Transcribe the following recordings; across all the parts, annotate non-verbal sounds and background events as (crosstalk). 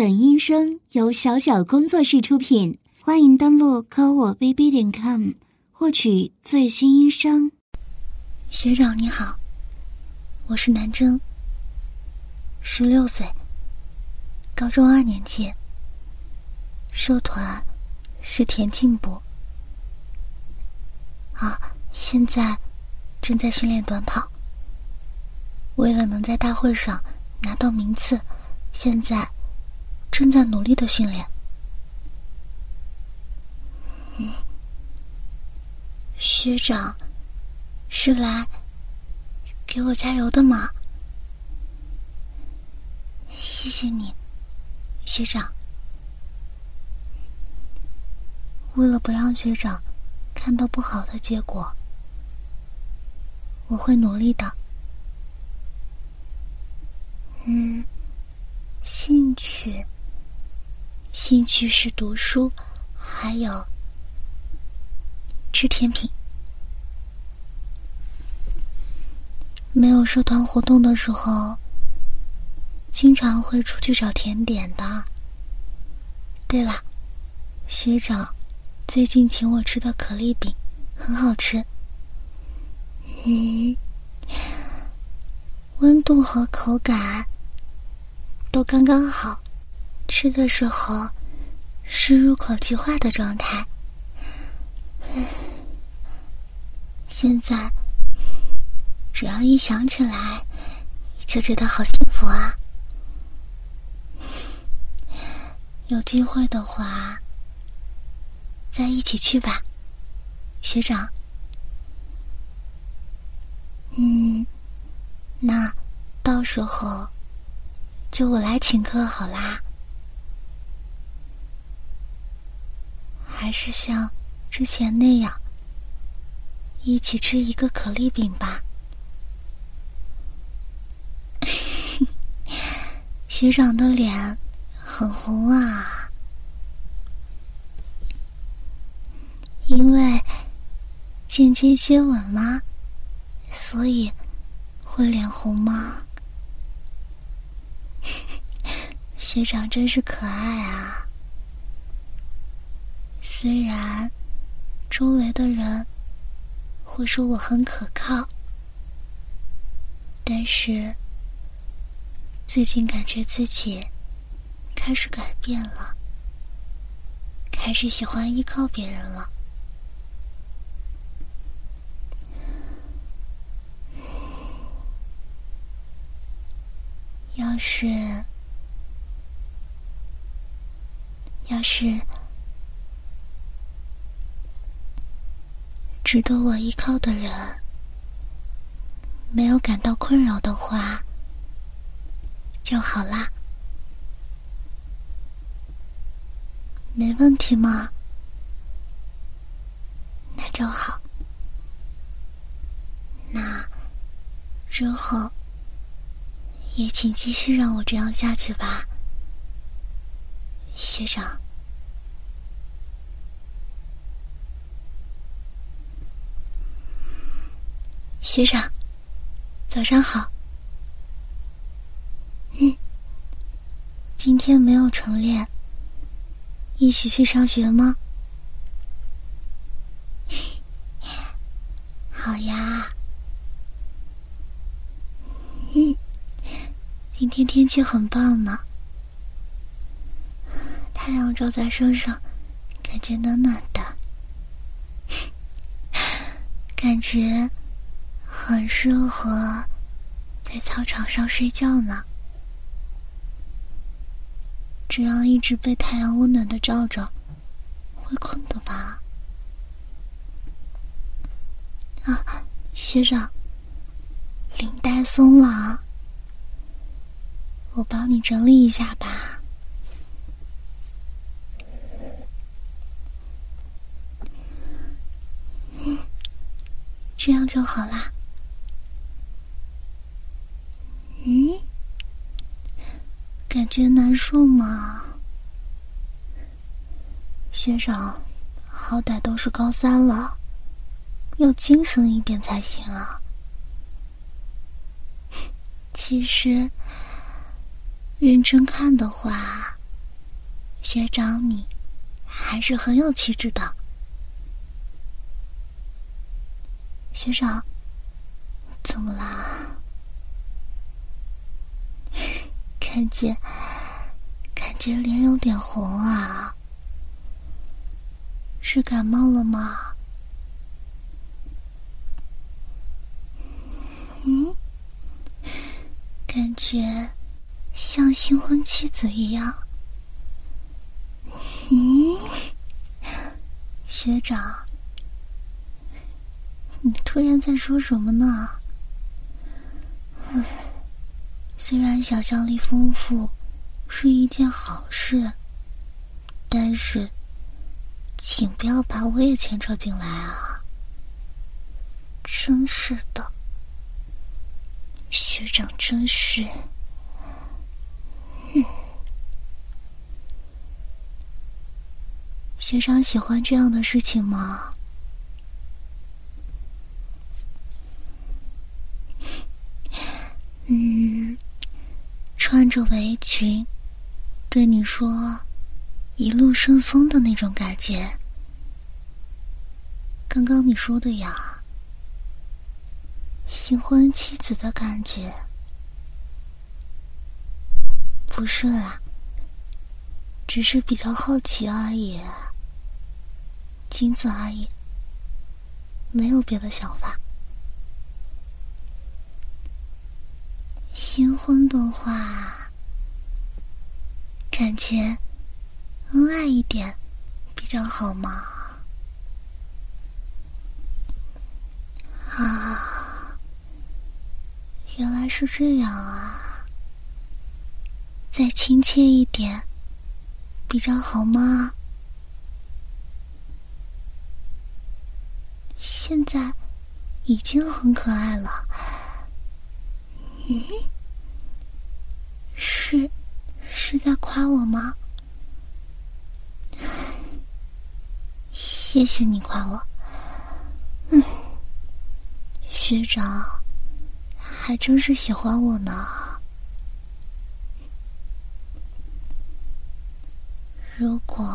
本音声由小小工作室出品，欢迎登录科我 bb 点 com 获取最新音声。学长你好，我是南征，十六岁，高中二年级，社团是田径部，啊，现在正在训练短跑，为了能在大会上拿到名次，现在。正在努力的训练。学长，是来给我加油的吗？谢谢你，学长。为了不让学长看到不好的结果，我会努力的。嗯，兴趣。兴趣是读书，还有吃甜品。没有社团活动的时候，经常会出去找甜点的。对了，学长最近请我吃的可丽饼很好吃。嗯，温度和口感都刚刚好。吃的时候是入口即化的状态，现在只要一想起来就觉得好幸福啊！有机会的话再一起去吧，学长。嗯，那到时候就我来请客好啦。还是像之前那样，一起吃一个可丽饼吧。(laughs) 学长的脸很红啊，因为间接接吻吗？所以会脸红吗？(laughs) 学长真是可爱啊！虽然周围的人会说我很可靠，但是最近感觉自己开始改变了，开始喜欢依靠别人了。要是，要是。值得我依靠的人，没有感到困扰的话，就好啦。没问题吗？那就好。那之后也请继续让我这样下去吧，学长。学长，早上好。嗯，今天没有晨练，一起去上学吗？(laughs) 好呀。嗯，今天天气很棒呢，太阳照在身上，感觉暖暖的，(laughs) 感觉。很适合在操场上睡觉呢，这样一直被太阳温暖的照着，会困的吧？啊，学长，领带松了，我帮你整理一下吧。嗯，这样就好啦。嗯，感觉难受吗？学长，好歹都是高三了，要精神一点才行啊。其实，认真看的话，学长你还是很有气质的。学长，怎么啦？感觉感觉脸有点红啊，是感冒了吗？嗯，感觉像新婚妻子一样。嗯，学长，你突然在说什么呢？嗯虽然想象力丰富是一件好事，但是，请不要把我也牵扯进来啊！真是的，学长真是，学长喜欢这样的事情吗？嗯。穿着围裙，对你说“一路顺风”的那种感觉。刚刚你说的呀，新婚妻子的感觉，不是啦，只是比较好奇而已，仅此而已，没有别的想法。新婚的话，感觉恩爱一点比较好嘛。啊，原来是这样啊！再亲切一点比较好吗？现在已经很可爱了。嗯，是是在夸我吗？谢谢你夸我。嗯，学长还真是喜欢我呢。如果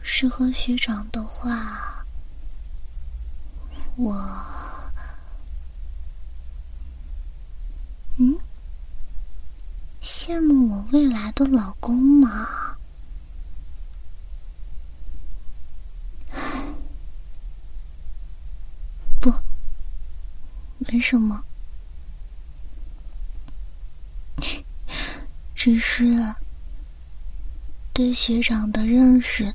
是和学长的话，我。嗯，羡慕我未来的老公吗？(sighs) 不，没什么，(laughs) 只是对学长的认识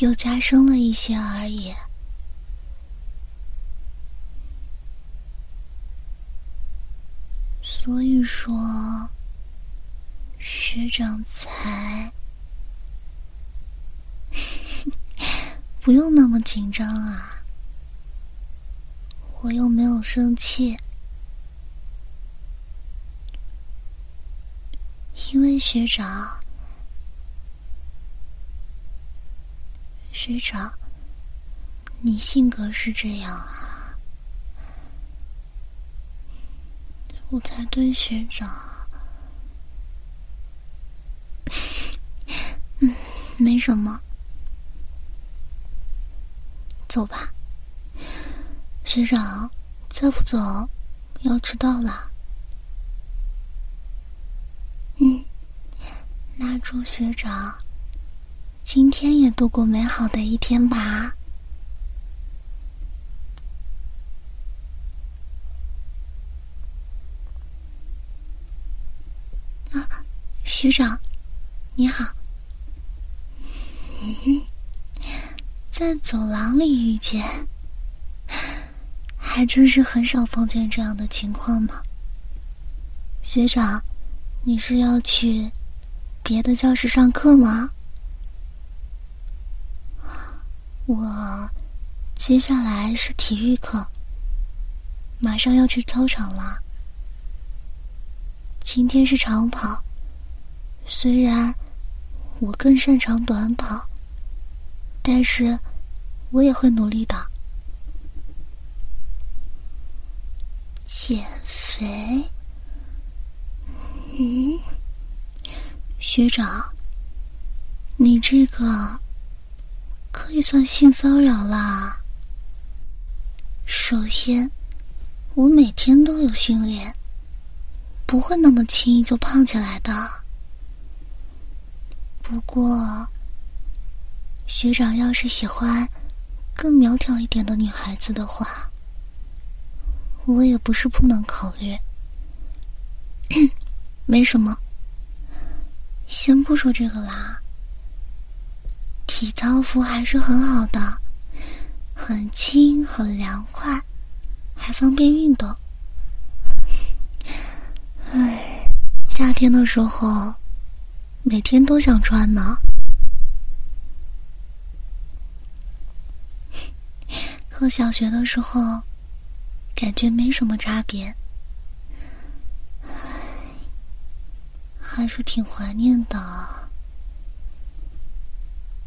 又加深了一些而已。所以说，学长才不用那么紧张啊！我又没有生气，因为学长，学长，你性格是这样啊。我才对学长，嗯，没什么，走吧。学长，再不走要迟到了。嗯，那祝学长今天也度过美好的一天吧。啊学长，你好。在走廊里遇见，还真是很少碰见这样的情况呢。学长，你是要去别的教室上课吗？我接下来是体育课，马上要去操场了。今天是长跑。虽然我更擅长短跑，但是我也会努力的。减肥？嗯，学长，你这个可以算性骚扰啦。首先，我每天都有训练，不会那么轻易就胖起来的。不过，学长要是喜欢更苗条一点的女孩子的话，我也不是不能考虑。(clears throat) 没什么。先不说这个啦，体操服还是很好的，很轻很凉快，还方便运动。唉，夏天的时候每天都想穿呢，和小学的时候感觉没什么差别。还是挺怀念的。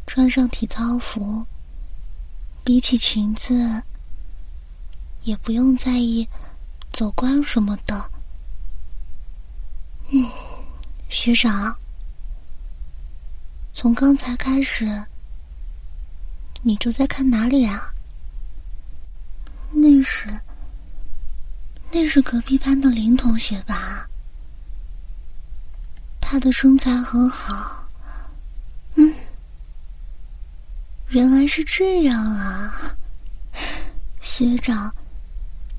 穿上体操服，比起裙子，也不用在意走光什么的。嗯，学长，从刚才开始，你就在看哪里啊？那是，那是隔壁班的林同学吧？他的身材很好，嗯，原来是这样啊！学长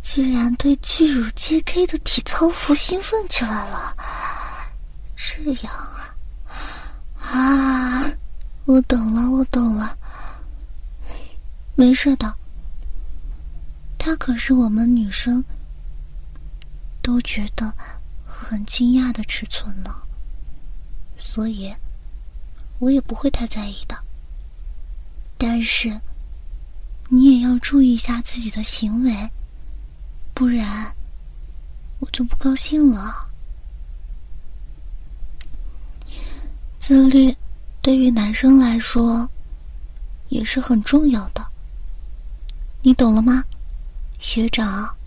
居然对巨乳 JK 的体操服兴奋起来了，这样啊？啊，我懂了，我懂了，没事的。他可是我们女生都觉得很惊讶的尺寸呢。所以，我也不会太在意的。但是，你也要注意一下自己的行为，不然我就不高兴了。自律对于男生来说也是很重要的，你懂了吗，学长？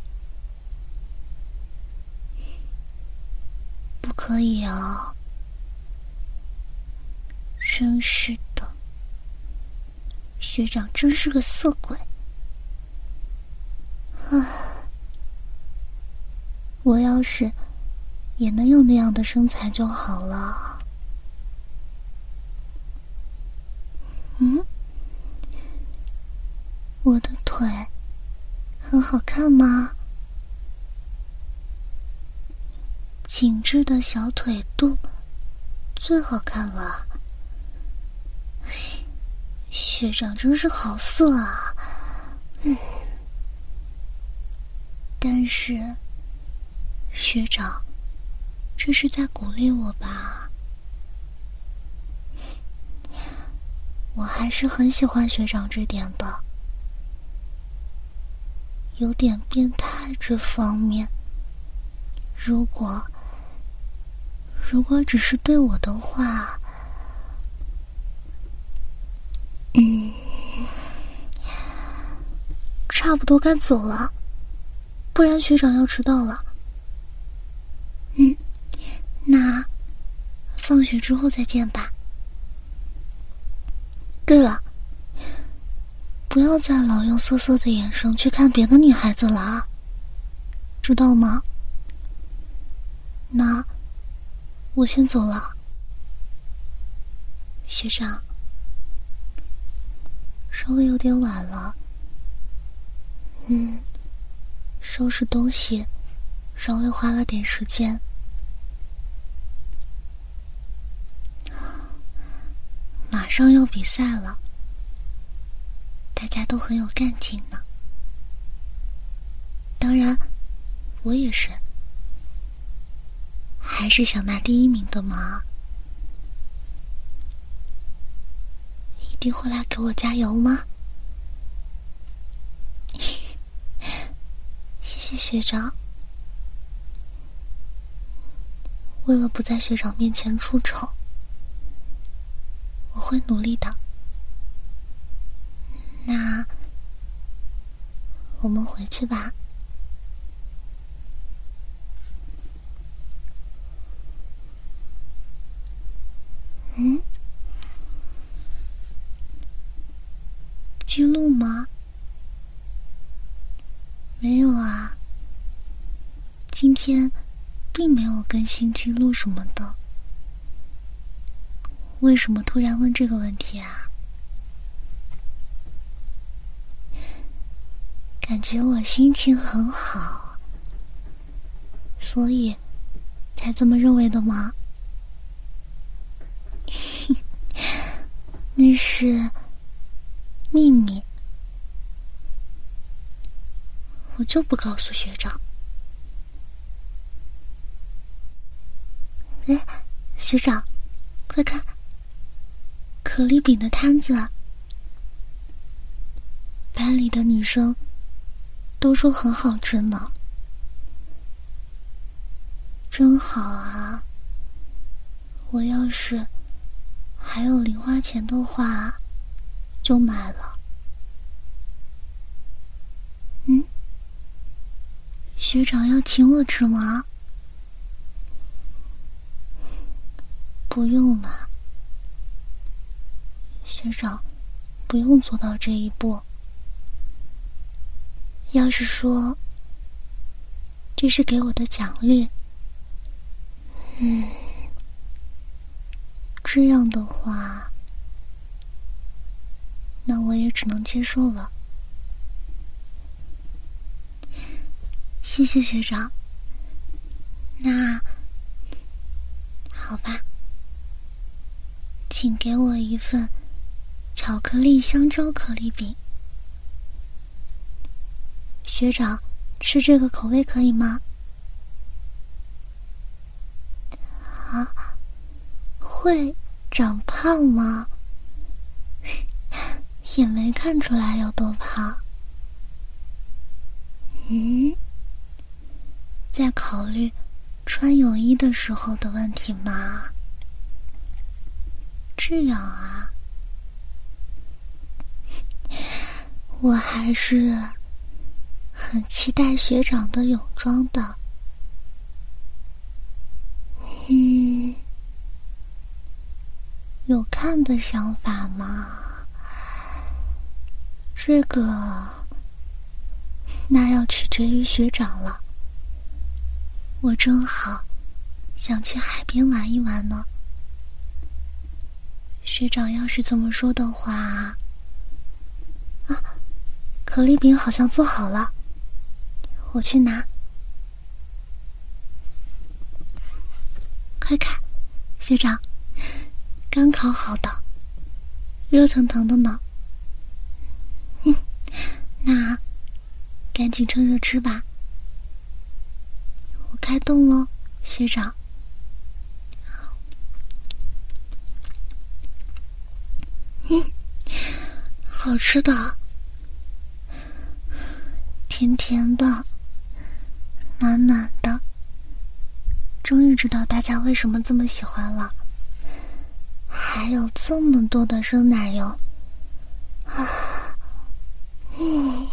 不可以啊。真是的，学长真是个色鬼。唉，我要是也能有那样的身材就好了。嗯，我的腿很好看吗？紧致的小腿肚最好看了。学长真是好色啊！嗯，但是学长这是在鼓励我吧？我还是很喜欢学长这点的，有点变态这方面。如果如果只是对我的话。嗯，差不多该走了，不然学长要迟到了。嗯，那放学之后再见吧。对了，不要再老用色色的眼神去看别的女孩子了啊，知道吗？那我先走了，学长。稍微有点晚了，嗯，收拾东西稍微花了点时间。马上要比赛了，大家都很有干劲呢。当然，我也是，还是想拿第一名的嘛。一定会来给我加油吗？(laughs) 谢谢学长。为了不在学长面前出丑，我会努力的。那我们回去吧。嗯？记录吗？没有啊。今天并没有更新记录什么的。为什么突然问这个问题啊？感觉我心情很好，所以才这么认为的吗？(laughs) 那是秘密，我就不告诉学长。哎，学长，快看，可丽饼的摊子，班里的女生都说很好吃呢，真好啊！我要是……还有零花钱的话，就买了。嗯，学长要请我吃吗？不用了，学长，不用做到这一步。要是说这是给我的奖励，嗯。这样的话，那我也只能接受了。谢谢学长。那好吧，请给我一份巧克力香蕉可丽饼。学长，吃这个口味可以吗？啊？会长胖吗？(laughs) 也没看出来有多胖。嗯，在考虑穿泳衣的时候的问题吗？这样啊，(laughs) 我还是很期待学长的泳装的。嗯。有看的想法吗？这个那要取决于学长了。我正好想去海边玩一玩呢。学长要是这么说的话，啊，可丽饼好像做好了，我去拿。快看，学长。刚烤好的，热腾腾的呢。嗯，那赶紧趁热吃吧。我开动喽，学长。嗯，好吃的，甜甜的，暖暖的。终于知道大家为什么这么喜欢了。还有这么多的生奶油，啊，嗯，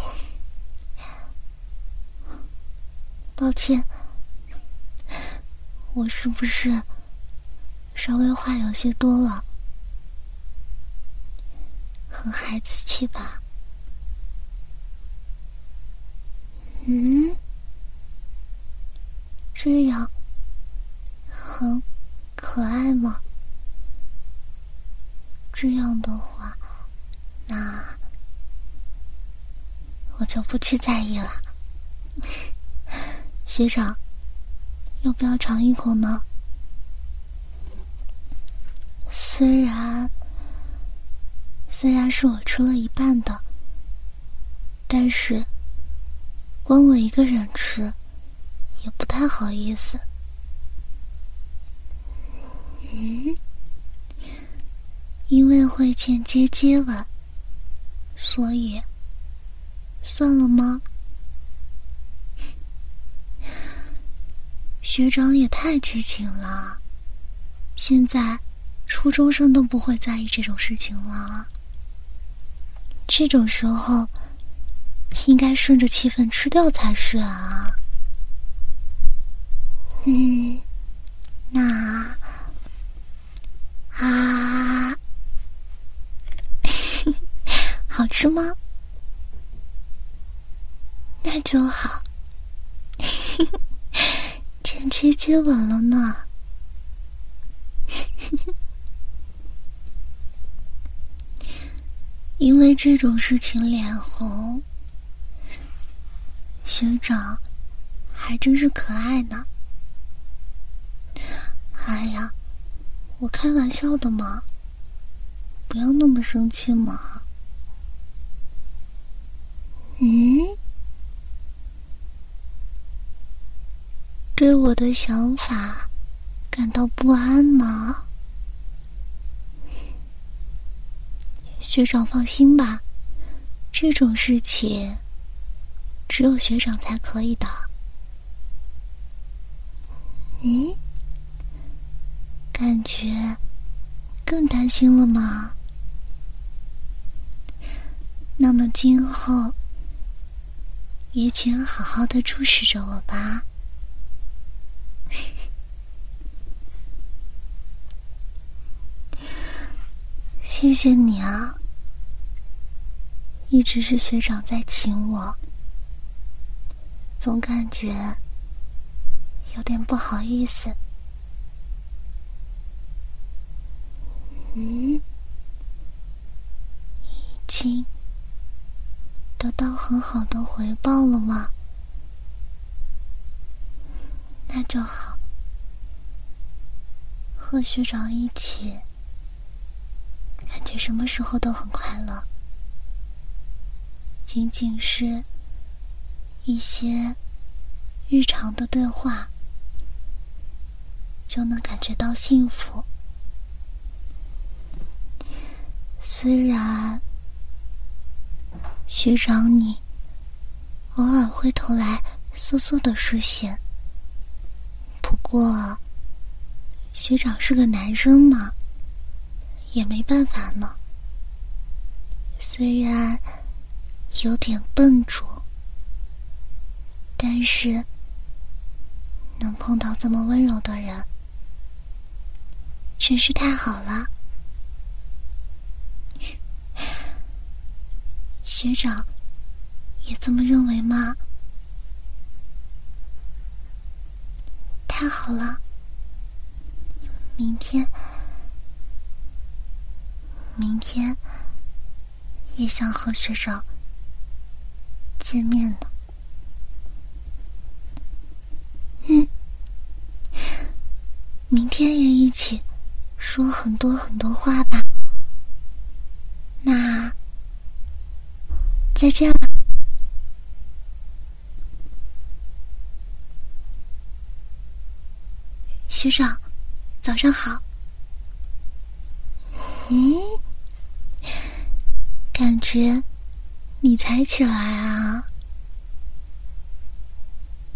抱歉，我是不是稍微话有些多了？很孩子气吧？嗯，这样很可爱吗？这样的话，那我就不去在意了。(laughs) 学长，要不要尝一口呢？虽然虽然是我吃了一半的，但是光我一个人吃也不太好意思。嗯。因为会间接接吻，所以算了吗？(laughs) 学长也太激情了，现在初中生都不会在意这种事情了。这种时候应该顺着气氛吃掉才是啊。嗯，那 (laughs) 好吃吗？那就好。(laughs) 前妻接吻了呢。(laughs) 因为这种事情，脸红。学长还真是可爱呢。哎呀，我开玩笑的嘛，不要那么生气嘛。嗯，对我的想法感到不安吗？学长放心吧，这种事情只有学长才可以的。嗯，感觉更担心了吗？那么今后也请好好的注视着我吧。(laughs) 谢谢你啊。一直是学长在请我，总感觉有点不好意思。嗯，已经得到很好的回报了吗？那就好，和学长一起，感觉什么时候都很快乐。仅仅是一些日常的对话，就能感觉到幸福。虽然学长你偶尔会投来涩涩的视线，不过学长是个男生嘛，也没办法呢。虽然。有点笨拙，但是能碰到这么温柔的人，真是太好了。学长也这么认为吗？太好了，明天，明天也想和学长。见面呢，嗯，明天也一起说很多很多话吧。那再见了，学长，早上好。嗯，感觉。你才起来啊？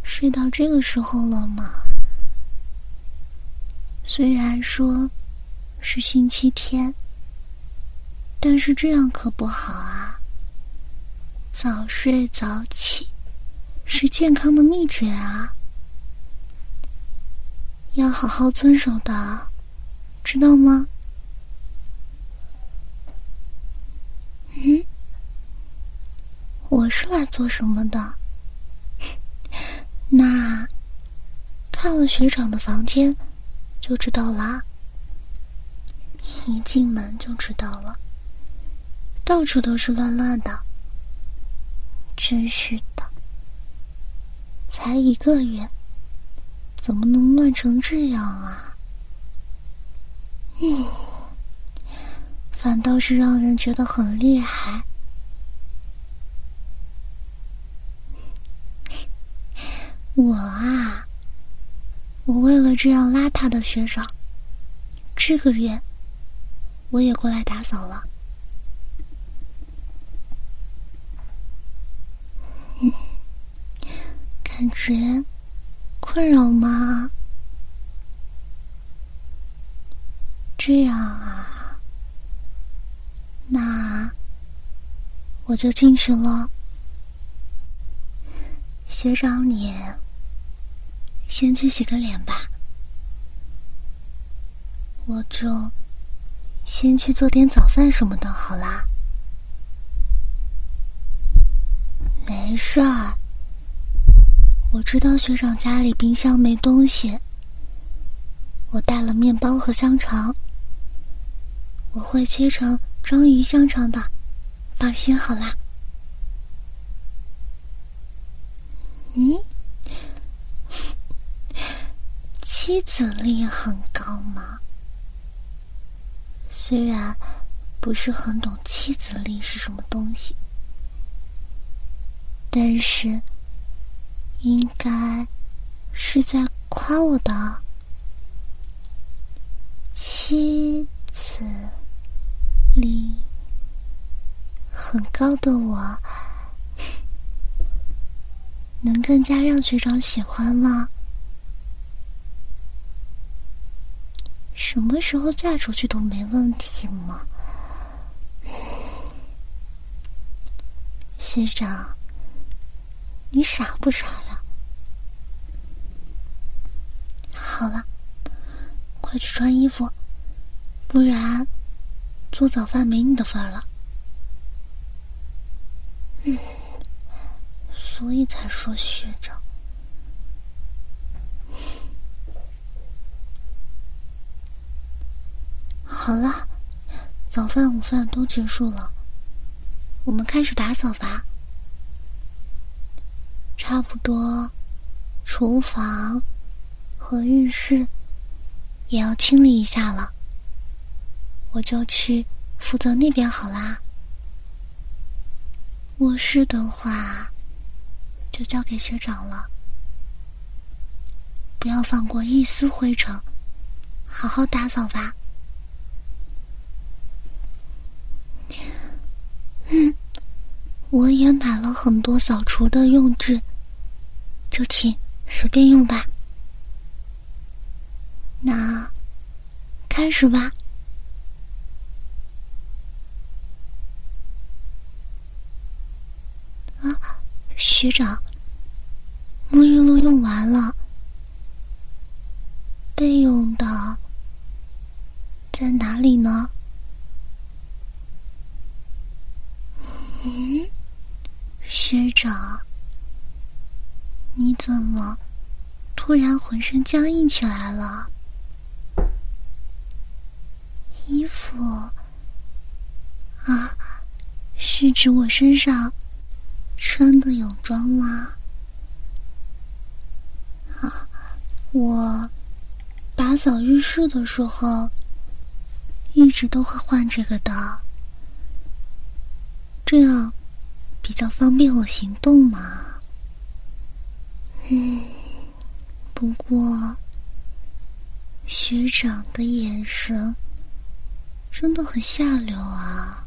睡到这个时候了吗？虽然说是星期天，但是这样可不好啊。早睡早起是健康的秘诀啊，要好好遵守的，知道吗？嗯。我是来做什么的？(laughs) 那看了学长的房间就知道啦。一进门就知道了，到处都是乱乱的。真是的，才一个月，怎么能乱成这样啊？嗯，反倒是让人觉得很厉害。我啊，我为了这样邋遢的学长，这个月我也过来打扫了。嗯，感觉困扰吗？这样啊，那我就进去了。学长，你。先去洗个脸吧，我就先去做点早饭什么的，好啦。没事儿。我知道学长家里冰箱没东西，我带了面包和香肠，我会切成章鱼香肠的，放心好啦。嗯，(laughs) 妻子力很高吗？虽然不是很懂妻子力是什么东西，但是应该是在夸我的妻子力很高的我。能更加让学长喜欢吗？什么时候嫁出去都没问题吗？(sighs) 学长，你傻不傻呀？好了，快去穿衣服，不然做早饭没你的份儿了。嗯。所以才说学长。好了，早饭、午饭都结束了，我们开始打扫吧。差不多，厨房和浴室也要清理一下了，我就去负责那边好啦。卧室的话。就交给学长了，不要放过一丝灰尘，好好打扫吧。嗯，我也买了很多扫除的用具，就请随便用吧。那，开始吧。啊。学长，沐浴露用完了，备用的在哪里呢？嗯，学长，你怎么突然浑身僵硬起来了？衣服啊，是指我身上？穿的泳装吗？啊，我打扫浴室的时候，一直都会换这个的，这样比较方便我行动嘛。嗯，不过学长的眼神真的很下流啊。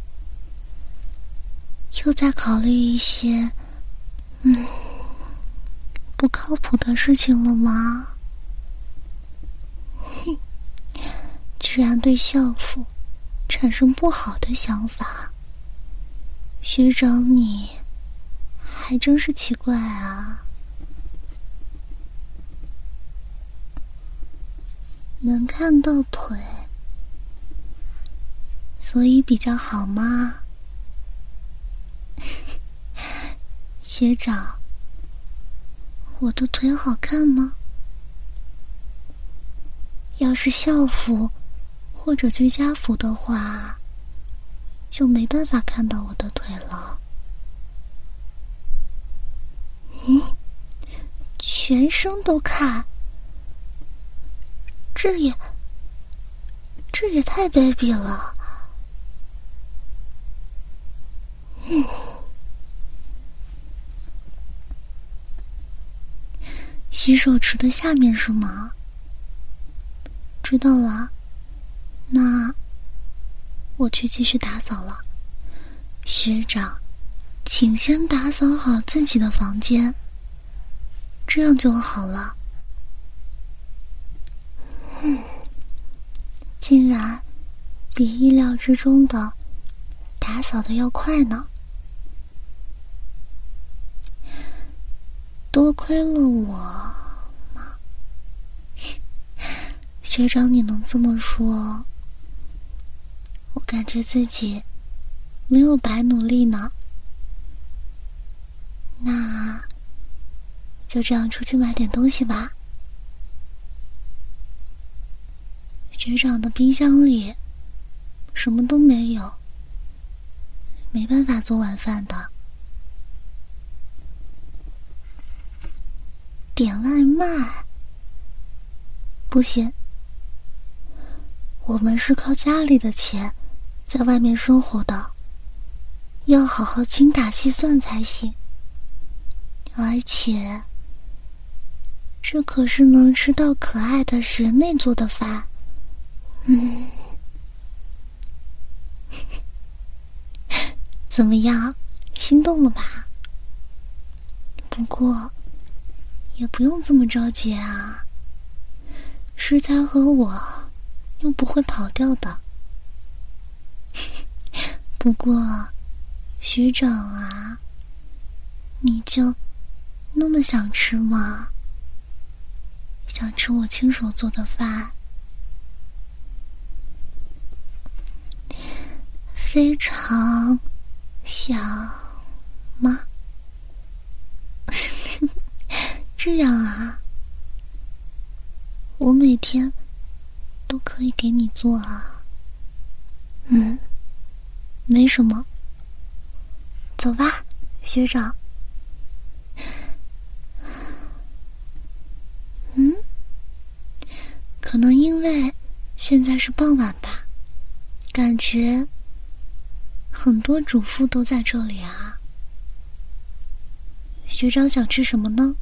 又在考虑一些嗯不靠谱的事情了吗？哼，居然对校服产生不好的想法，学长你还真是奇怪啊！能看到腿，所以比较好吗？(laughs) 学长，我的腿好看吗？要是校服或者居家服的话，就没办法看到我的腿了。嗯，全身都看，这也这也太卑鄙了。嗯。洗手池的下面是吗？知道了，那我去继续打扫了。学长，请先打扫好自己的房间，这样就好了。嗯，竟然比意料之中的打扫的要快呢。多亏了我嘛，学长，你能这么说，我感觉自己没有白努力呢。那就这样出去买点东西吧。学长的冰箱里什么都没有，没办法做晚饭的。点外卖不行，我们是靠家里的钱在外面生活的，要好好精打细算才行。而且，这可是能吃到可爱的学妹做的饭。嗯，怎么样，心动了吧？不过。也不用这么着急啊，食材和我又不会跑掉的。不过，学长啊，你就那么想吃吗？想吃我亲手做的饭？非常想吗？(laughs) 这样啊，我每天都可以给你做啊。嗯，没什么。走吧，学长。嗯，可能因为现在是傍晚吧，感觉很多主妇都在这里啊。学长想吃什么呢？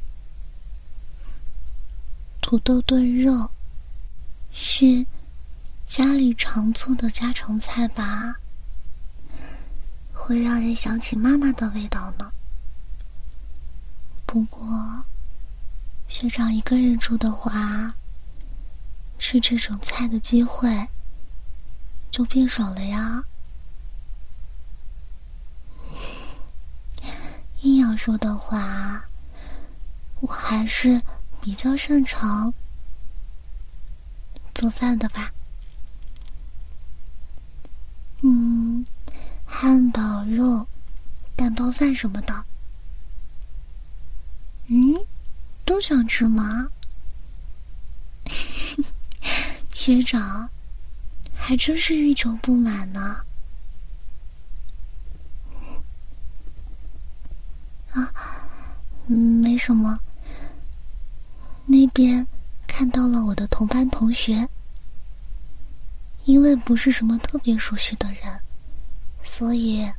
土豆炖肉是家里常做的家常菜吧？会让人想起妈妈的味道呢。不过，学长一个人住的话，吃这种菜的机会就变少了呀。硬要说的话，我还是。比较擅长做饭的吧，嗯，汉堡肉、蛋包饭什么的，嗯，都想吃吗？(laughs) 学长，还真是欲求不满呢。啊，没什么。那边看到了我的同班同学，因为不是什么特别熟悉的人，所以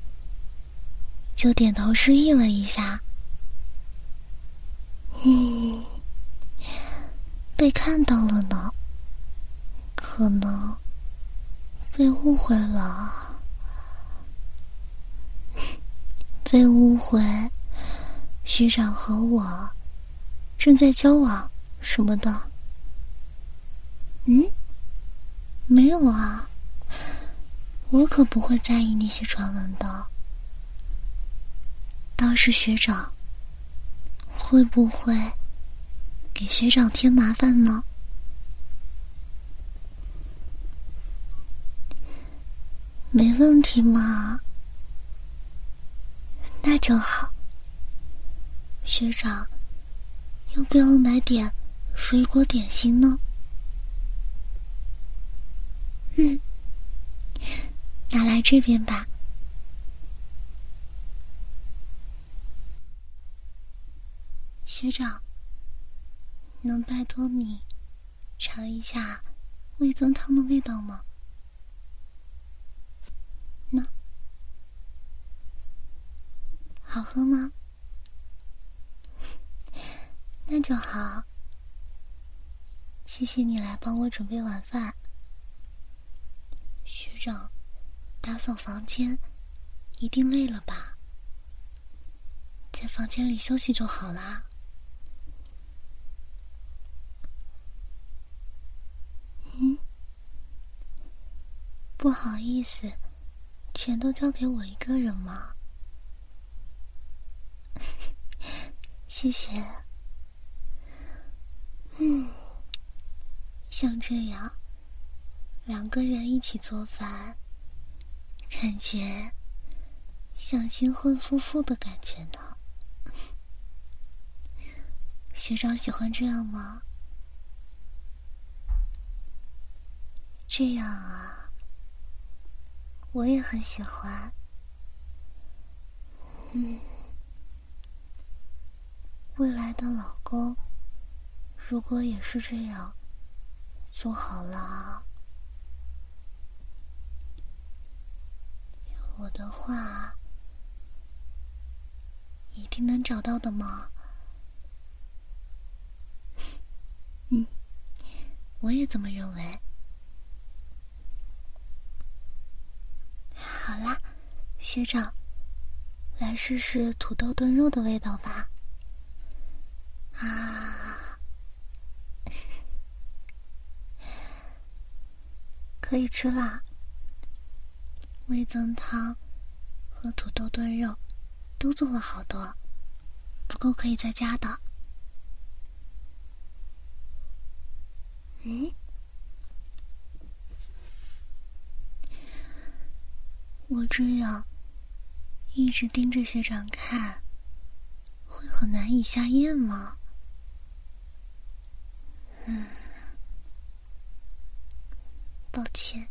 就点头示意了一下。嗯，被看到了呢，可能被误会了，被误会，学长和我正在交往。什么的？嗯，没有啊，我可不会在意那些传闻的。倒是学长，会不会给学长添麻烦呢？没问题嘛，那就好。学长，要不要买点？水果点心呢？嗯，拿来这边吧。学长，能拜托你尝一下味增汤的味道吗？那好喝吗？那就好。谢谢你来帮我准备晚饭，学长，打扫房间一定累了吧？在房间里休息就好啦。嗯，不好意思，全都交给我一个人吗？(laughs) 谢谢。嗯。像这样，两个人一起做饭，感觉像新婚夫妇的感觉呢。学长喜欢这样吗？这样啊，我也很喜欢。嗯，未来的老公，如果也是这样，就好了。我的话，一定能找到的吗？(laughs) 嗯，我也这么认为。好啦，学长，来试试土豆炖肉的味道吧。啊，可以吃啦。味增汤和土豆炖肉都做了好多，不够可以再加的。嗯。我这样一直盯着学长看，会很难以下咽吗？嗯，抱歉，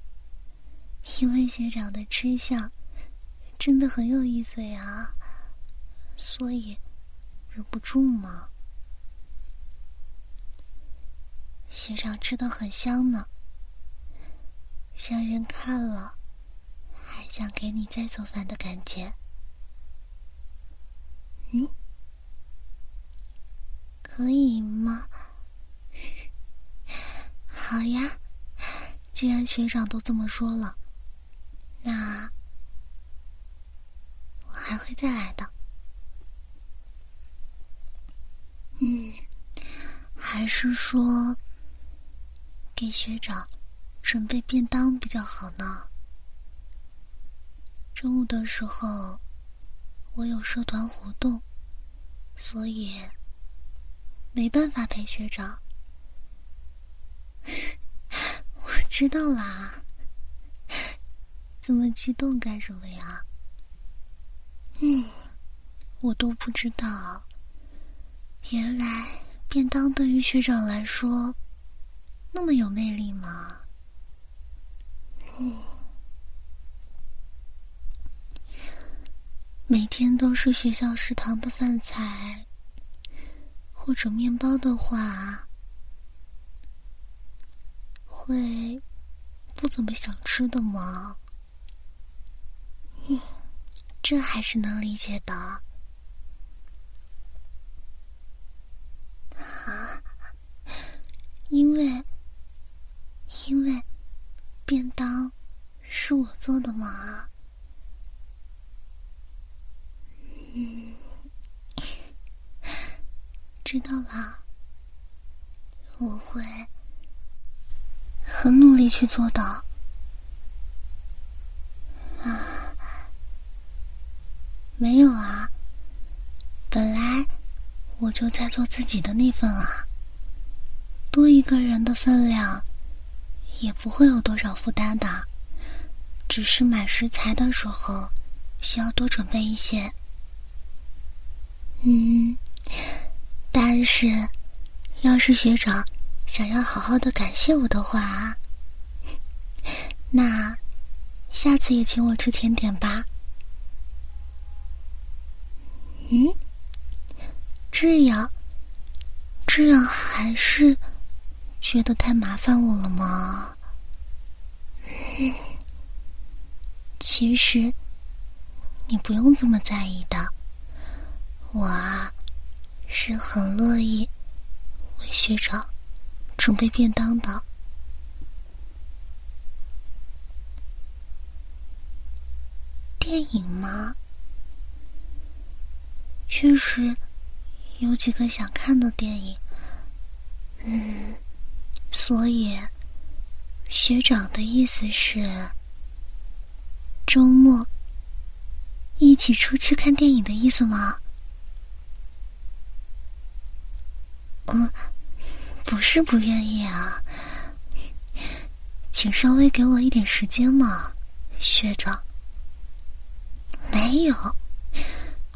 因为学长的吃相真的很有意思呀，所以忍不住嘛。学长吃的很香呢，让人看了还。想给你再做饭的感觉，嗯，可以吗？(laughs) 好呀，既然学长都这么说了，那我还会再来的。嗯，还是说给学长准备便当比较好呢？中午的时候，我有社团活动，所以没办法陪学长。知道啦，(laughs) 这么激动干什么呀？嗯，我都不知道，原来便当对于学长来说那么有魅力吗？嗯。每天都是学校食堂的饭菜，或者面包的话，会不怎么想吃的吗？嗯，这还是能理解的。啊，因为因为便当是我做的嘛。嗯，(laughs) 知道了，我会很努力去做的。啊，没有啊，本来我就在做自己的那份啊，多一个人的分量也不会有多少负担的，只是买食材的时候需要多准备一些。嗯，但是，要是学长想要好好的感谢我的话，那下次也请我吃甜点吧。嗯，这样，这样还是觉得太麻烦我了吗？嗯，(laughs) 其实你不用这么在意的。我啊，是很乐意为学长准备便当的。电影吗？确实有几个想看的电影。嗯，所以学长的意思是周末一起出去看电影的意思吗？嗯，不是不愿意啊，请稍微给我一点时间嘛，学长。没有，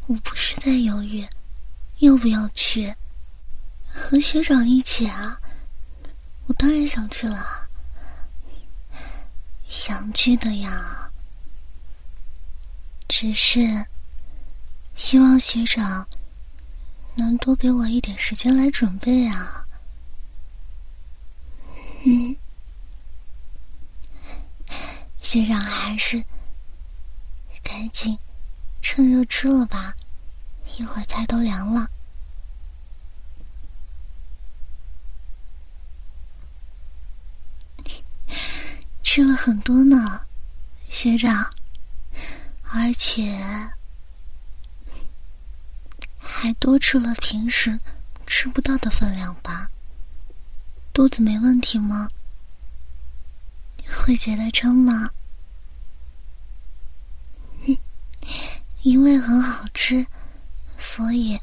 我不是在犹豫要不要去，和学长一起啊，我当然想去了，想去的呀。只是希望学长能多给我一点时间来准备啊。嗯，学长还是赶紧趁热吃了吧，一会儿菜都凉了。吃了很多呢，学长，而且还多吃了平时吃不到的分量吧？肚子没问题吗？会觉得撑吗？因为很好吃，所以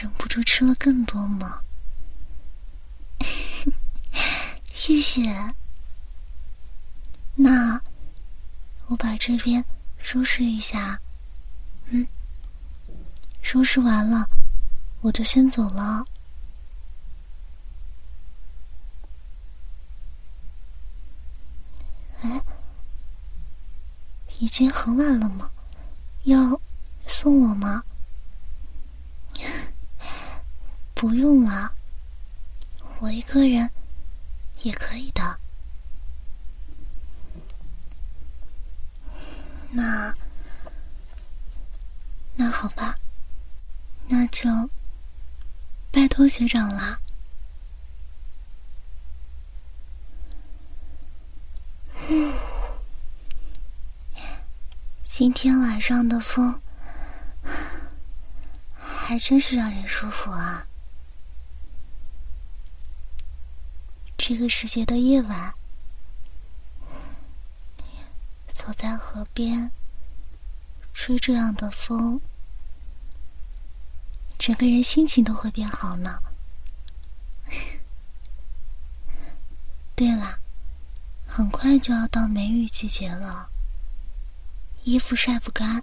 忍不住吃了更多吗？(laughs) 谢谢。那我把这边收拾一下，嗯，收拾完了我就先走了。哎，已经很晚了吗？要送我吗？(laughs) 不用了，我一个人也可以的。那那好吧，那就拜托学长啦。嗯，(sighs) 今天晚上的风还真是让人舒服啊。这个时节的夜晚。走在河边，吹这样的风，整个人心情都会变好呢。(laughs) 对了，很快就要到梅雨季节了，衣服晒不干，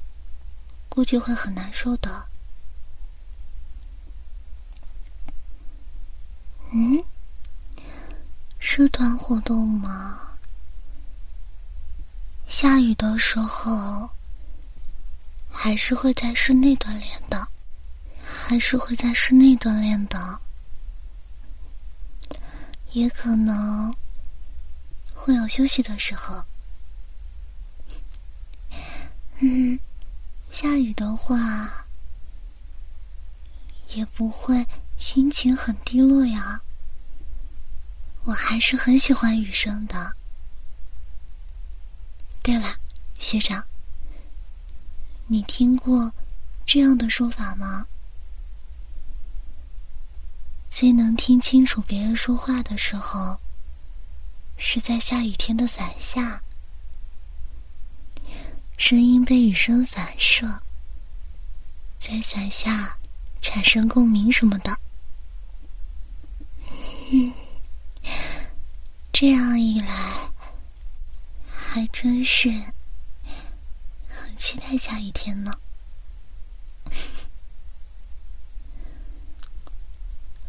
估计会很难受的。嗯，社团活动吗？下雨的时候，还是会在室内锻炼的，还是会在室内锻炼的，也可能会有休息的时候。嗯，下雨的话，也不会心情很低落呀。我还是很喜欢雨声的。对了，学长，你听过这样的说法吗？最能听清楚别人说话的时候，是在下雨天的伞下，声音被雨声反射，在伞下产生共鸣什么的。嗯，这样一来。还真是很期待下雨天呢。(laughs)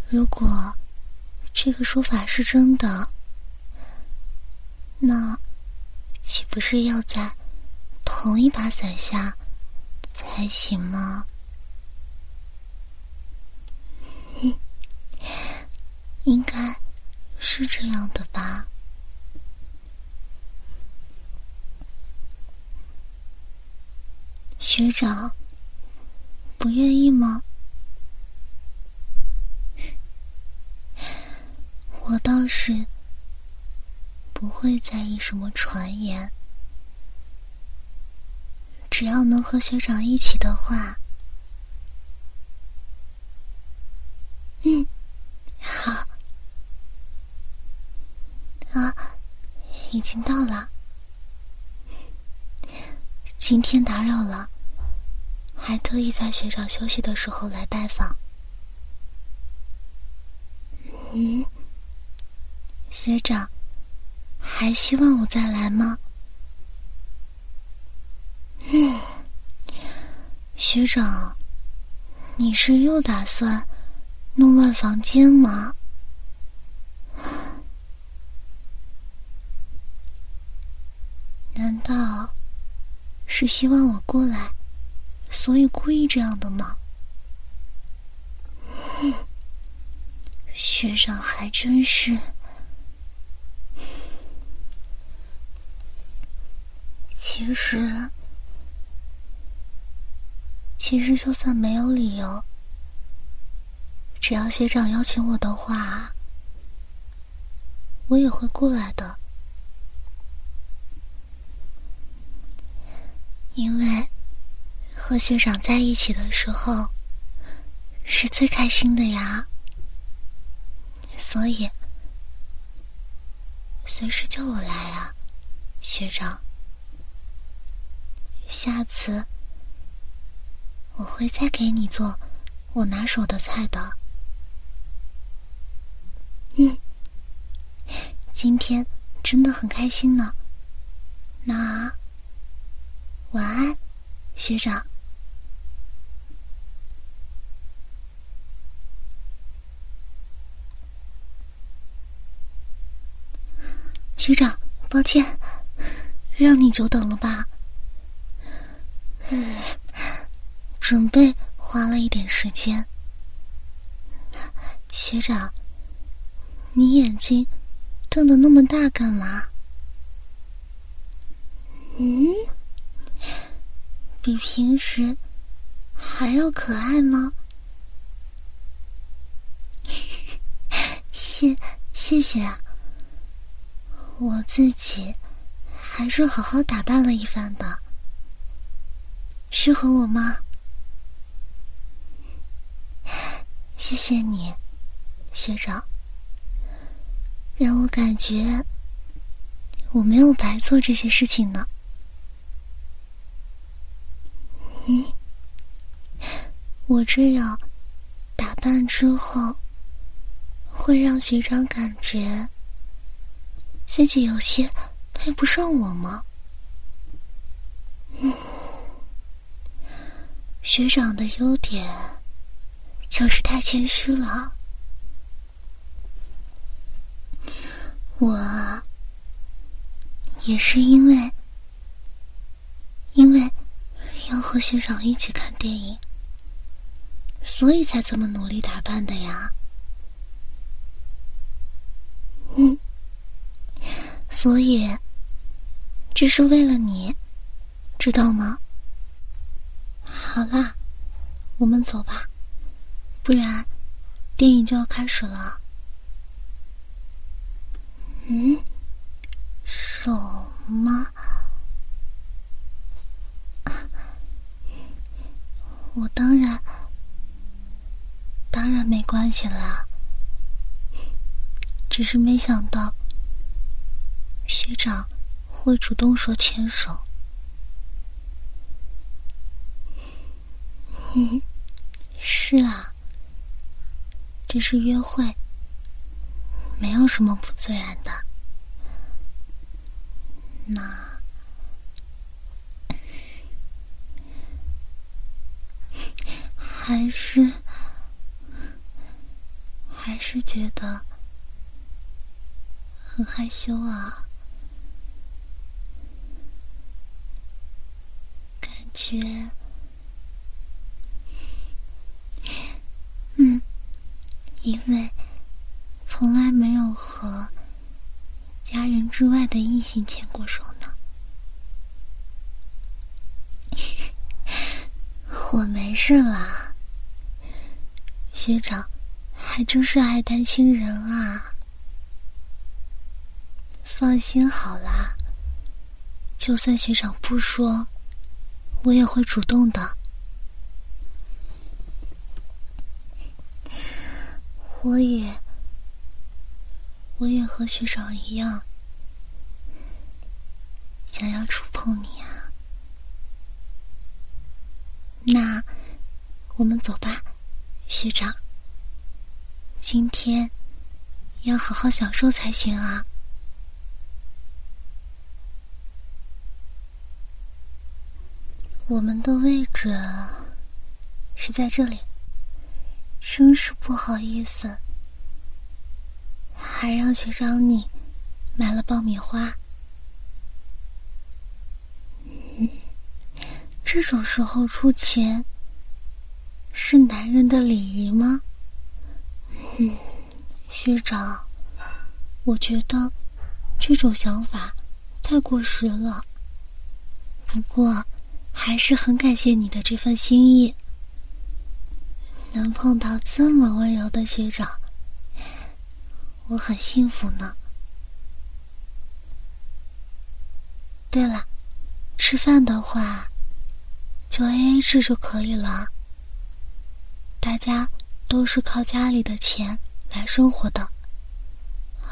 如果这个说法是真的，那岂不是要在同一把伞下才行吗？(laughs) 应该是这样的吧。学长，不愿意吗？我倒是不会在意什么传言，只要能和学长一起的话，嗯，好，啊，已经到了。今天打扰了，还特意在学长休息的时候来拜访。嗯，学长，还希望我再来吗？嗯，学长，你是又打算弄乱房间吗？难道是希望我过来，所以故意这样的吗？学长还真是。其实，其实就算没有理由，只要学长邀请我的话，我也会过来的。因为和学长在一起的时候是最开心的呀，所以随时叫我来啊，学长。下次我会再给你做我拿手的菜的。嗯，今天真的很开心呢。那晚安，学长。学长，抱歉，让你久等了吧？嗯，准备花了一点时间。学长，你眼睛瞪得那么大干嘛？嗯，比平时还要可爱吗？(laughs) 谢谢谢，我自己还是好好打扮了一番的。适合我吗？谢谢你，学长，让我感觉我没有白做这些事情呢。嗯，我这样打扮之后，会让学长感觉自己有些配不上我吗？嗯。学长的优点就是太谦虚了。我也是因为因为要和学长一起看电影，所以才这么努力打扮的呀。嗯，所以这是为了你，知道吗？好啦，我们走吧，不然电影就要开始了。嗯，手吗？我当然，当然没关系啦。只是没想到学长会主动说牵手。嗯，(laughs) 是啊，这是约会，没有什么不自然的。那还是还是觉得很害羞啊，感觉。嗯，因为从来没有和家人之外的异性牵过手呢。(laughs) 我没事啦，学长，还真是爱担心人啊。放心好啦，就算学长不说，我也会主动的。我也，我也和学长一样，想要触碰你啊。那我们走吧，学长。今天要好好享受才行啊。我们的位置是在这里。真是不好意思，还让学长你买了爆米花。这种时候出钱是男人的礼仪吗？嗯，学长，我觉得这种想法太过时了。不过，还是很感谢你的这份心意。能碰到这么温柔的学长，我很幸福呢。对了，吃饭的话就 A A 制就可以了。大家都是靠家里的钱来生活的，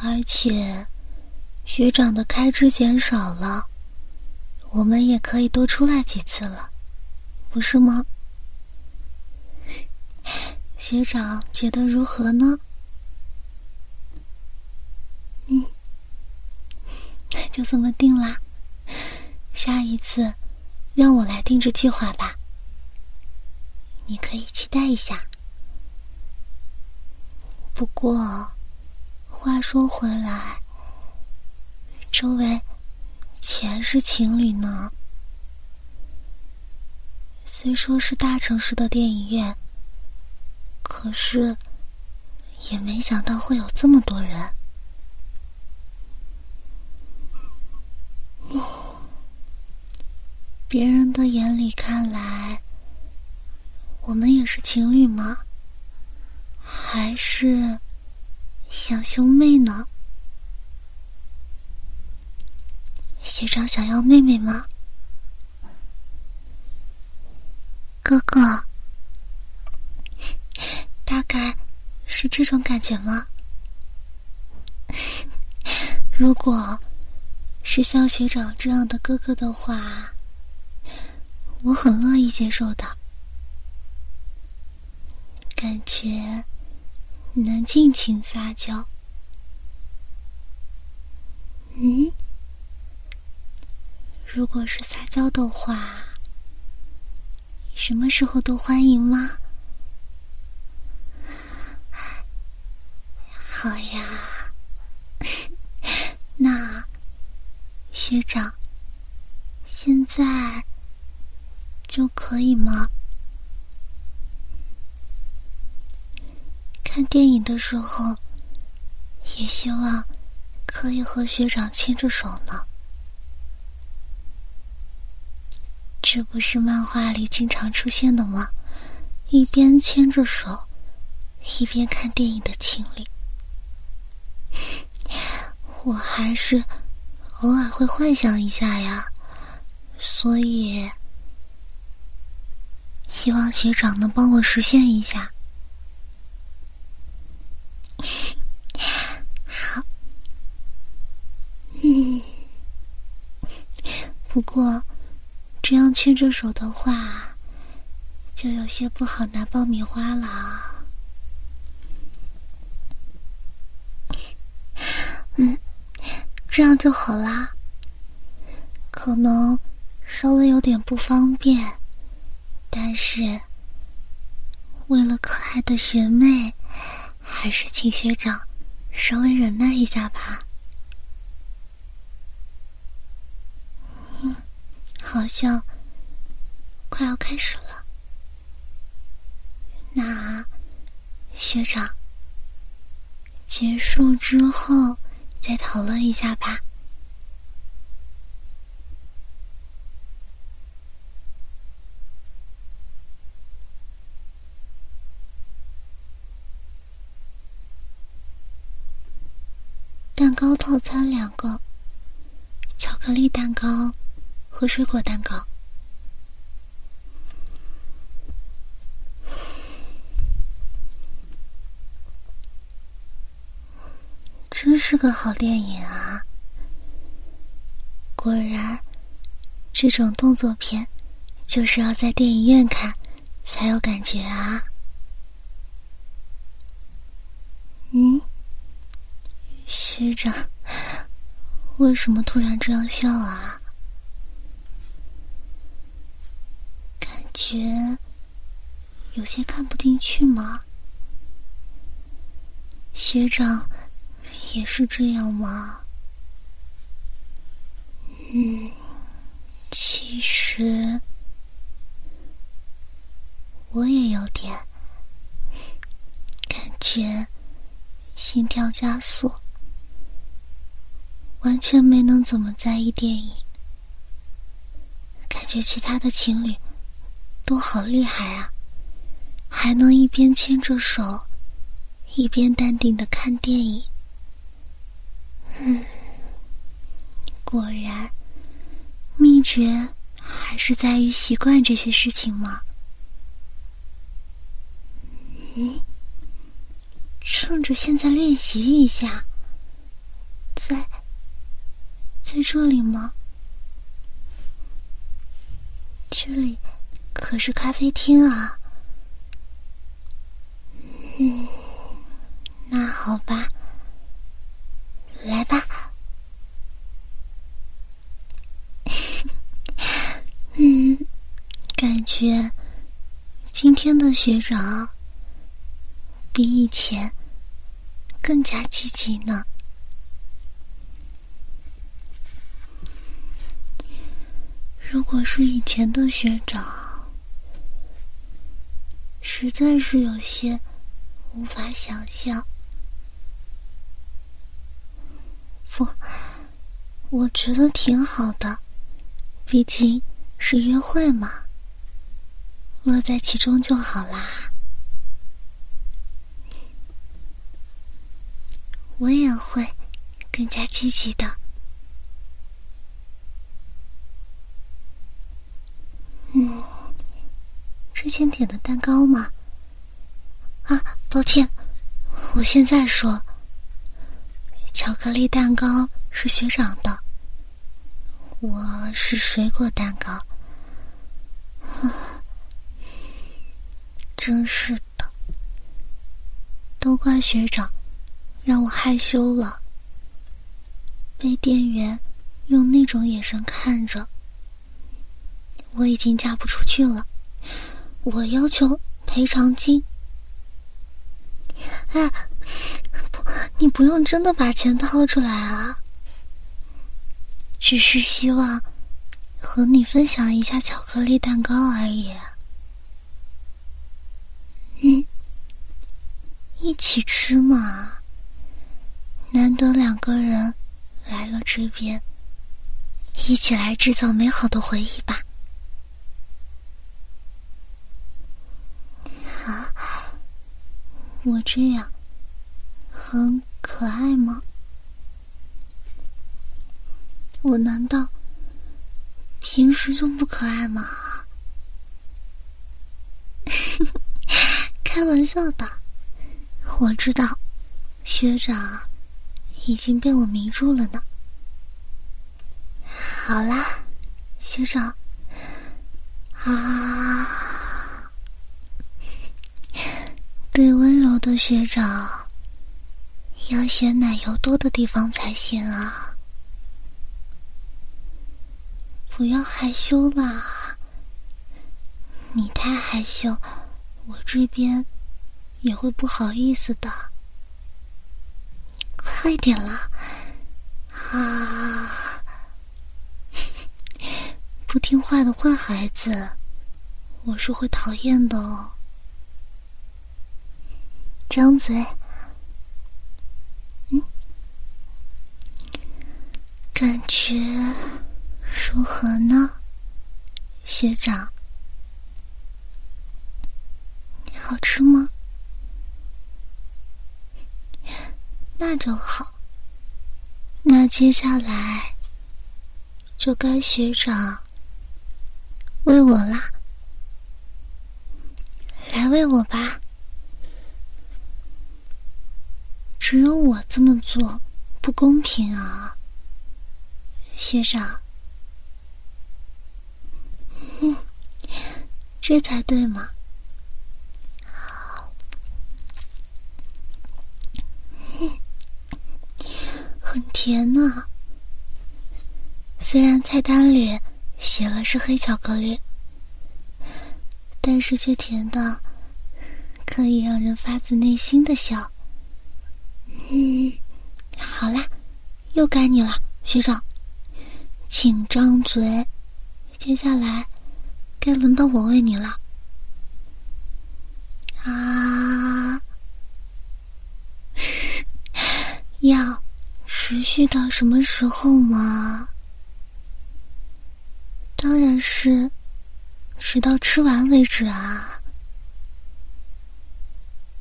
而且学长的开支减少了，我们也可以多出来几次了，不是吗？学长觉得如何呢？嗯，那就这么定啦。下一次让我来定制计划吧，你可以期待一下。不过，话说回来，周围全是情侣呢。虽说是大城市的电影院。可是，也没想到会有这么多人。(sighs) 别人的眼里看来，我们也是情侣吗？还是像兄妹呢？学长想要妹妹吗？哥哥。大概是这种感觉吗？(laughs) 如果是像学长这样的哥哥的话，我很乐意接受的。感觉能尽情撒娇。嗯，如果是撒娇的话，什么时候都欢迎吗？好呀，(laughs) 那学长现在就可以吗？看电影的时候，也希望可以和学长牵着手呢。这不是漫画里经常出现的吗？一边牵着手，一边看电影的情侣。(laughs) 我还是偶尔会幻想一下呀，所以希望学长能帮我实现一下。(laughs) 好，嗯，(laughs) 不过这样牵着手的话，就有些不好拿爆米花了。嗯，这样就好啦。可能稍微有点不方便，但是为了可爱的学妹，还是请学长稍微忍耐一下吧。嗯，好像快要开始了。那学长结束之后。再讨论一下吧。蛋糕套餐两个，巧克力蛋糕和水果蛋糕。真是个好电影啊！果然，这种动作片就是要在电影院看才有感觉啊。嗯，学长，为什么突然这样笑啊？感觉有些看不进去吗？学长也是这样吗？嗯，其实我也有点感觉，心跳加速，完全没能怎么在意电影。感觉其他的情侣都好厉害啊，还能一边牵着手，一边淡定的看电影。嗯，果然。秘诀还是在于习惯这些事情吗？嗯，趁着现在练习一下，在在这里吗？这里可是咖啡厅啊。嗯，那好吧，来吧。嗯，感觉今天的学长比以前更加积极呢。如果是以前的学长，实在是有些无法想象。不，我觉得挺好的，毕竟。是约会嘛，乐在其中就好啦。我也会更加积极的。嗯，之前点的蛋糕吗？啊，抱歉，我现在说，巧克力蛋糕是学长的，我是水果蛋糕。真是的，都怪学长，让我害羞了。被店员用那种眼神看着，我已经嫁不出去了。我要求赔偿金。哎，不，你不用真的把钱掏出来啊，只是希望。和你分享一下巧克力蛋糕而已。嗯，(laughs) 一起吃嘛。难得两个人来了这边，一起来制造美好的回忆吧。啊，我这样很可爱吗？我难道？平时就不可爱吗？开玩笑的，我知道，学长已经被我迷住了呢。好啦，学长，啊，对温柔的学长，要选奶油多的地方才行啊。不要害羞啦！你太害羞，我这边也会不好意思的。快点啦！啊！(laughs) 不听话的坏孩子，我是会讨厌的哦。张嘴。嗯，感觉。如何呢，学长？好吃吗？那就好。那接下来就该学长喂我啦，来喂我吧。只有我这么做不公平啊，学长。这才对嘛！很甜呢。虽然菜单里写了是黑巧克力，但是却甜的可以让人发自内心的笑。嗯，好啦，又该你了，学长，请张嘴。接下来该轮到我喂你了。啊，(laughs) 要持续到什么时候吗？当然是直到吃完为止啊！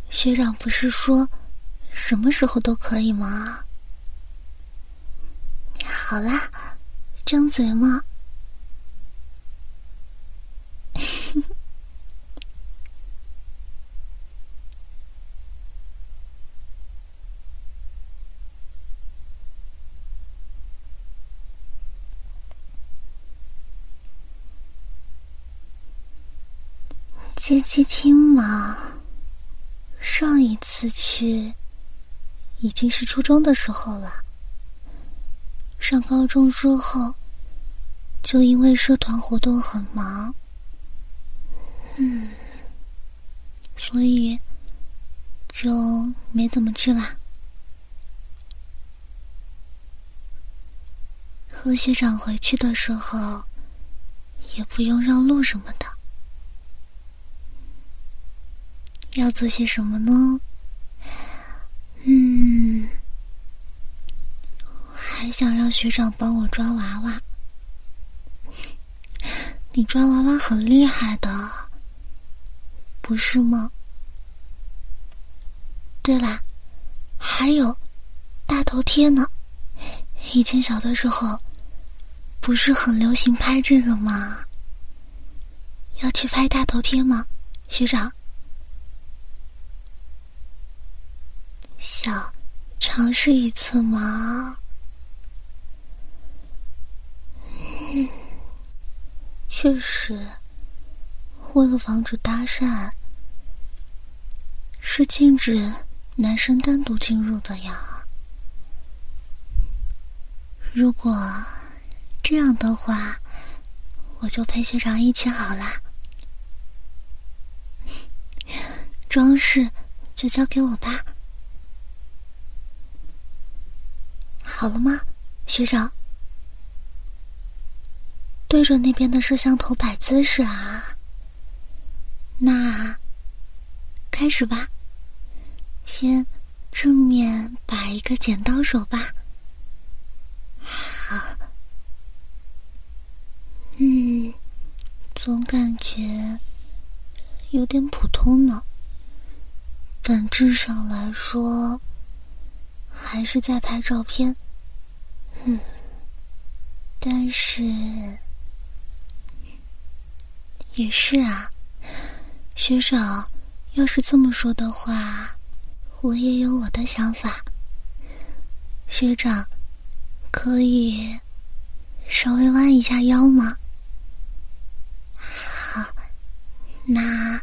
学长不是说什么时候都可以吗？好啦，张嘴嘛。街机厅嘛，上一次去已经是初中的时候了。上高中之后，就因为社团活动很忙，嗯，所以就没怎么去啦。和学长回去的时候，也不用让路什么的。要做些什么呢？嗯，还想让学长帮我抓娃娃。你抓娃娃很厉害的，不是吗？对啦，还有大头贴呢。以前小的时候，不是很流行拍这个吗？要去拍大头贴吗，学长？想尝试一次吗？确实，为了防止搭讪，是禁止男生单独进入的呀。如果这样的话，我就陪学长一起好啦。(laughs) 装饰就交给我吧。好了吗，学长？对着那边的摄像头摆姿势啊。那开始吧。先正面摆一个剪刀手吧。好。嗯，总感觉有点普通呢。本质上来说，还是在拍照片。嗯，但是也是啊，学长，要是这么说的话，我也有我的想法。学长，可以稍微弯一下腰吗？好，那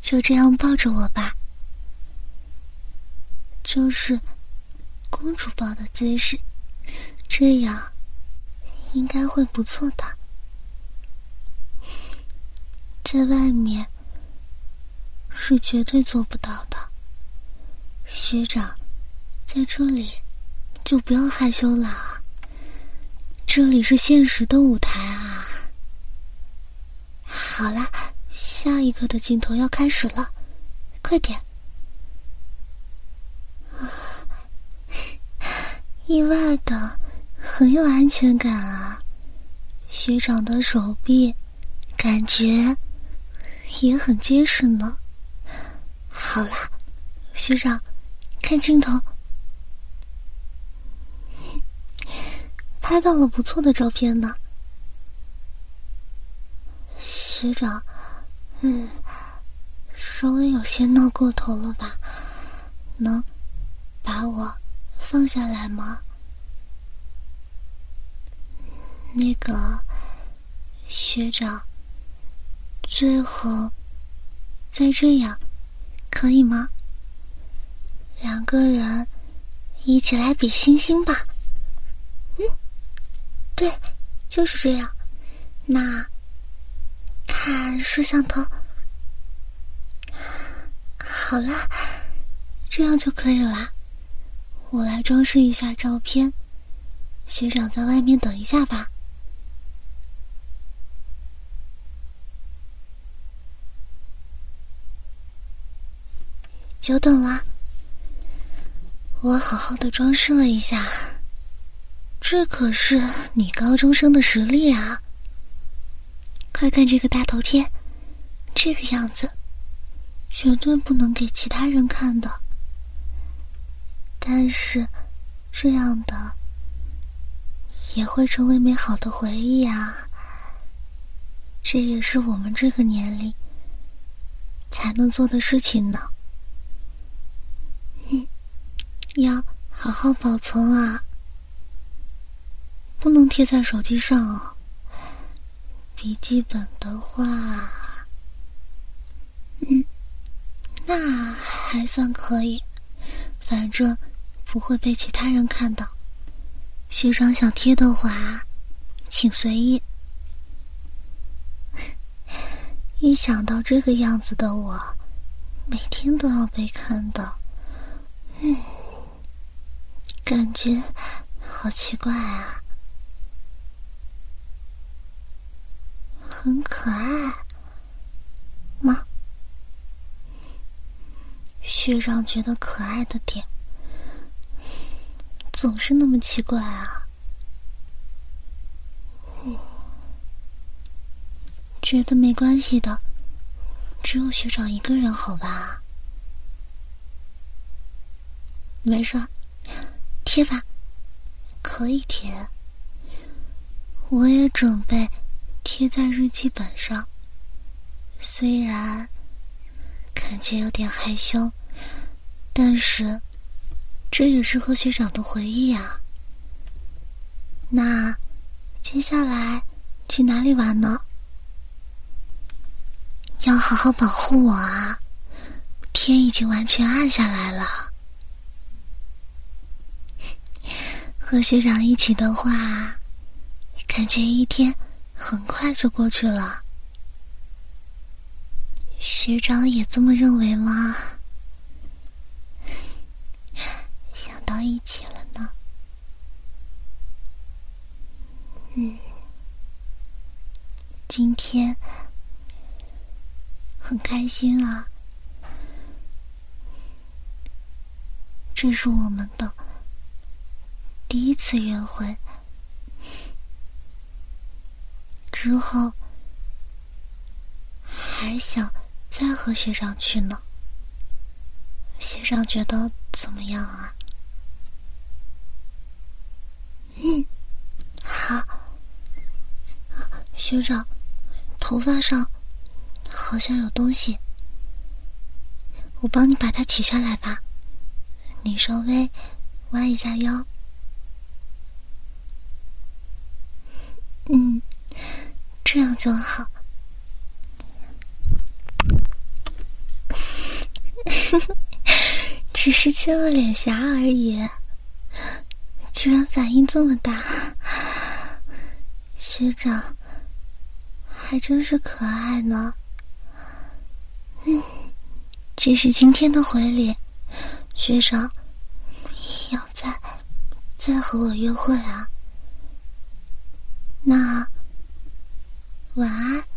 就这样抱着我吧，就是公主抱的姿势。这样应该会不错的，在外面是绝对做不到的。学长，在这里就不要害羞了，这里是现实的舞台啊！好了，下一个的镜头要开始了，快点！啊意外的。很有安全感啊！学长的手臂感觉也很结实呢。好啦，学长，看镜头，拍到了不错的照片呢。学长，嗯，稍微有些闹过头了吧？能把我放下来吗？那个学长，最后再这样，可以吗？两个人一起来比心心吧。嗯，对，就是这样。那看摄像头，好了，这样就可以了。我来装饰一下照片，学长在外面等一下吧。久等了，我好好的装饰了一下，这可是女高中生的实力啊！快看这个大头贴，这个样子，绝对不能给其他人看的。但是，这样的也会成为美好的回忆啊！这也是我们这个年龄才能做的事情呢。要好好保存啊，不能贴在手机上哦。笔记本的话，嗯，那还算可以，反正不会被其他人看到。学长想贴的话，请随意。(laughs) 一想到这个样子的我，每天都要被看到，嗯。感觉好奇怪啊，很可爱吗？学长觉得可爱的点总是那么奇怪啊，觉得没关系的，只有学长一个人，好吧？没事。贴吧可以贴，我也准备贴在日记本上。虽然感觉有点害羞，但是这也是和学长的回忆啊。那接下来去哪里玩呢？要好好保护我啊！天已经完全暗下来了。和学长一起的话，感觉一天很快就过去了。学长也这么认为吗？(laughs) 想到一起了呢。嗯，今天很开心啊，这是我们的。第一次约会之后，还想再和学长去呢。学长觉得怎么样啊？嗯，好。学长，头发上好像有东西，我帮你把它取下来吧。你稍微弯一下腰。嗯，这样就好。(laughs) 只是亲了脸颊而已，居然反应这么大，学长还真是可爱呢。嗯，这是今天的回礼，学长要再再和我约会啊？那，晚安。